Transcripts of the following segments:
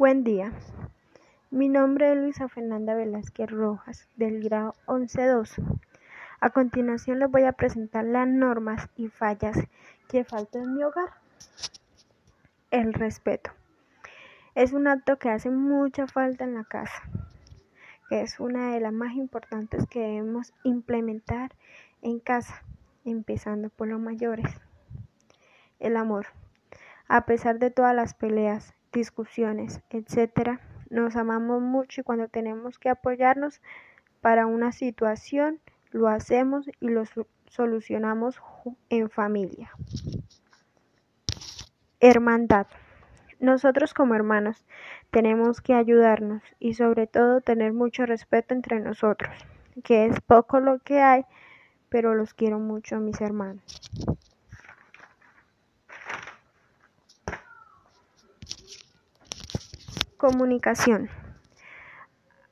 Buen día. Mi nombre es Luisa Fernanda Velázquez Rojas, del grado 11.2. A continuación les voy a presentar las normas y fallas que faltan en mi hogar. El respeto. Es un acto que hace mucha falta en la casa, que es una de las más importantes que debemos implementar en casa, empezando por los mayores. El amor. A pesar de todas las peleas, discusiones, etcétera, nos amamos mucho y cuando tenemos que apoyarnos para una situación, lo hacemos y lo solucionamos en familia. Hermandad. Nosotros como hermanos tenemos que ayudarnos y sobre todo tener mucho respeto entre nosotros, que es poco lo que hay, pero los quiero mucho mis hermanos. Comunicación.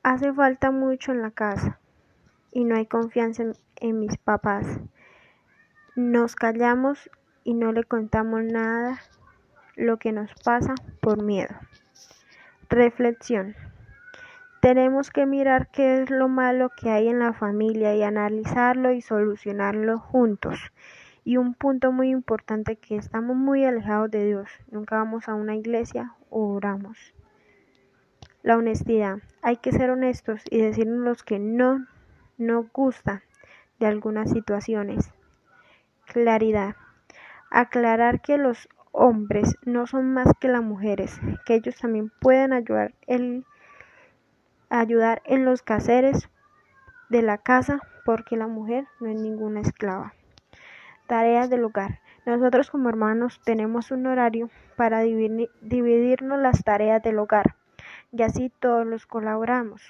Hace falta mucho en la casa y no hay confianza en, mis papás. Nos callamos y no le contamos nada lo que nos pasa por miedo. Reflexión. Tenemos que mirar qué es lo malo que hay en la familia y analizarlo y solucionarlo juntos. Y un punto muy importante que estamos muy alejados de Dios. Nunca vamos a una iglesia o oramos. La honestidad. Hay que ser honestos y decirnos los que no nos gusta de algunas situaciones. Claridad. Aclarar que los hombres no son más que las mujeres, que ellos también pueden ayudar, ayudar en los caseres de la casa porque la mujer no es ninguna esclava. Tareas del hogar. Nosotros como hermanos tenemos un horario para dividirnos las tareas del hogar y así todos los colaboramos.